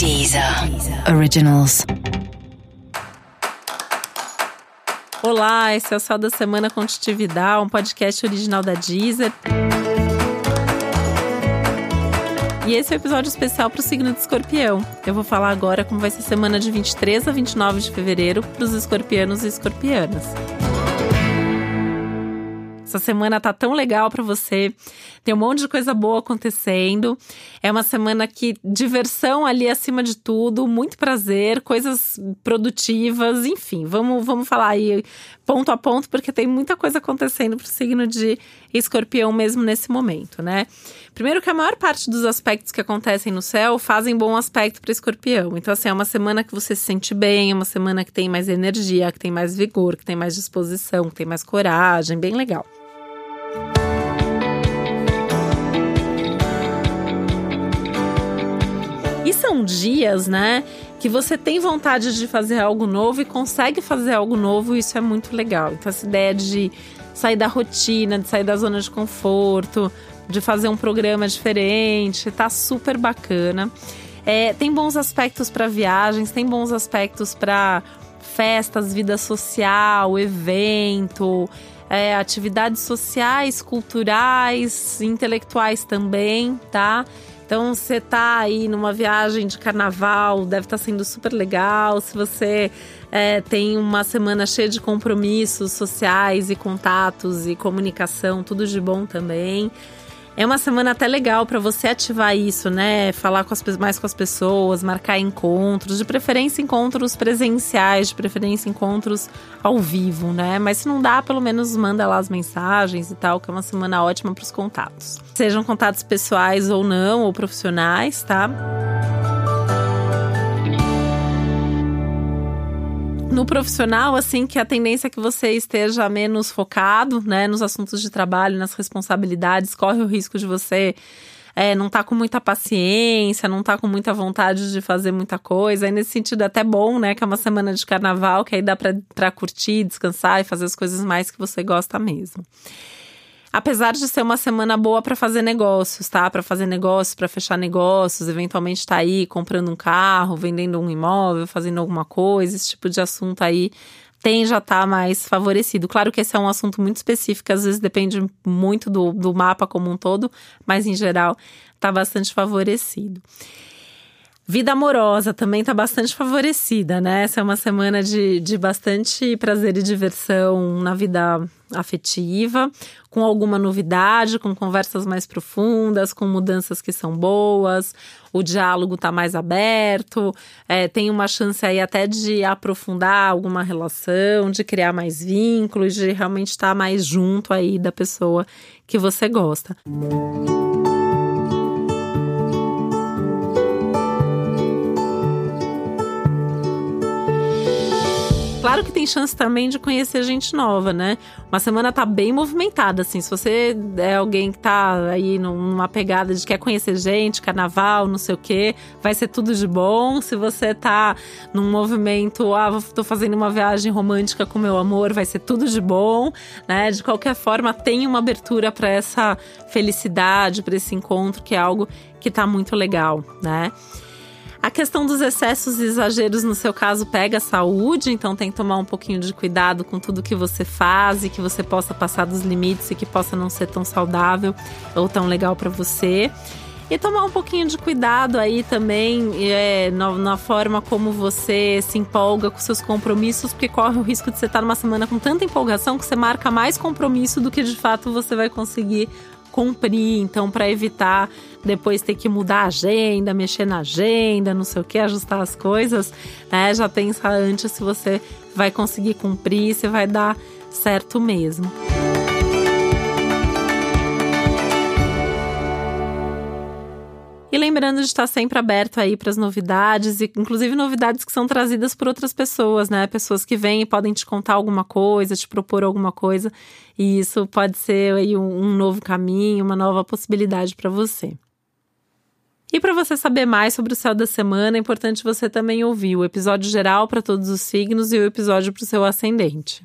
Deezer Originals. Olá, esse é o Céu da Semana Contitividade, um podcast original da Deezer. E esse é o um episódio especial para o signo de escorpião. Eu vou falar agora como vai ser a semana de 23 a 29 de fevereiro para os escorpianos e escorpianas. Essa semana tá tão legal para você. Tem um monte de coisa boa acontecendo. É uma semana que diversão ali acima de tudo, muito prazer, coisas produtivas, enfim. Vamos, vamos falar aí ponto a ponto, porque tem muita coisa acontecendo pro signo de escorpião mesmo nesse momento, né? Primeiro que a maior parte dos aspectos que acontecem no céu fazem bom aspecto para escorpião. Então, assim, é uma semana que você se sente bem, é uma semana que tem mais energia, que tem mais vigor, que tem mais disposição, que tem mais coragem, bem legal. E são dias, né, que você tem vontade de fazer algo novo e consegue fazer algo novo, isso é muito legal. Então, essa ideia de sair da rotina, de sair da zona de conforto, de fazer um programa diferente, tá super bacana. É, tem bons aspectos para viagens, tem bons aspectos para festas, vida social, evento, é, atividades sociais, culturais, intelectuais também, tá? Então, você tá aí numa viagem de carnaval, deve estar tá sendo super legal. Se você é, tem uma semana cheia de compromissos sociais e contatos e comunicação, tudo de bom também. É uma semana até legal para você ativar isso, né? Falar com as, mais com as pessoas, marcar encontros, de preferência encontros presenciais, de preferência encontros ao vivo, né? Mas se não dá, pelo menos manda lá as mensagens e tal, que é uma semana ótima para os contatos. Sejam contatos pessoais ou não, ou profissionais, tá? No profissional, assim, que a tendência é que você esteja menos focado, né, nos assuntos de trabalho, nas responsabilidades, corre o risco de você é, não tá com muita paciência, não tá com muita vontade de fazer muita coisa. E nesse sentido é até bom, né, que é uma semana de carnaval, que aí dá para curtir, descansar e fazer as coisas mais que você gosta mesmo. Apesar de ser uma semana boa para fazer negócios, tá? Para fazer negócios, para fechar negócios, eventualmente tá aí comprando um carro, vendendo um imóvel, fazendo alguma coisa, esse tipo de assunto aí tem já tá mais favorecido. Claro que esse é um assunto muito específico, às vezes depende muito do, do mapa como um todo, mas em geral tá bastante favorecido. Vida amorosa também está bastante favorecida, né? Essa é uma semana de, de bastante prazer e diversão na vida afetiva, com alguma novidade, com conversas mais profundas, com mudanças que são boas, o diálogo está mais aberto, é, tem uma chance aí até de aprofundar alguma relação, de criar mais vínculos, de realmente estar tá mais junto aí da pessoa que você gosta. Música Claro que tem chance também de conhecer gente nova, né? Uma semana tá bem movimentada, assim. Se você é alguém que tá aí numa pegada de quer conhecer gente, carnaval, não sei o quê, vai ser tudo de bom. Se você tá num movimento, ah, tô fazendo uma viagem romântica com meu amor, vai ser tudo de bom, né? De qualquer forma, tem uma abertura para essa felicidade, para esse encontro, que é algo que tá muito legal, né? A questão dos excessos e exageros, no seu caso, pega a saúde, então tem que tomar um pouquinho de cuidado com tudo que você faz e que você possa passar dos limites e que possa não ser tão saudável ou tão legal para você. E tomar um pouquinho de cuidado aí também é, na, na, forma como você se empolga com seus compromissos, porque corre o risco de você estar numa semana com tanta empolgação que você marca mais compromisso do que de fato você vai conseguir cumprir. Então, para evitar depois ter que mudar a agenda, mexer na agenda, não sei o que, ajustar as coisas, né? Já pensa antes se você vai conseguir cumprir, se vai dar certo mesmo. Lembrando de estar sempre aberto aí para as novidades, e inclusive novidades que são trazidas por outras pessoas, né? Pessoas que vêm e podem te contar alguma coisa, te propor alguma coisa, e isso pode ser aí um novo caminho, uma nova possibilidade para você. E para você saber mais sobre o céu da semana, é importante você também ouvir o episódio geral para todos os signos e o episódio para o seu ascendente.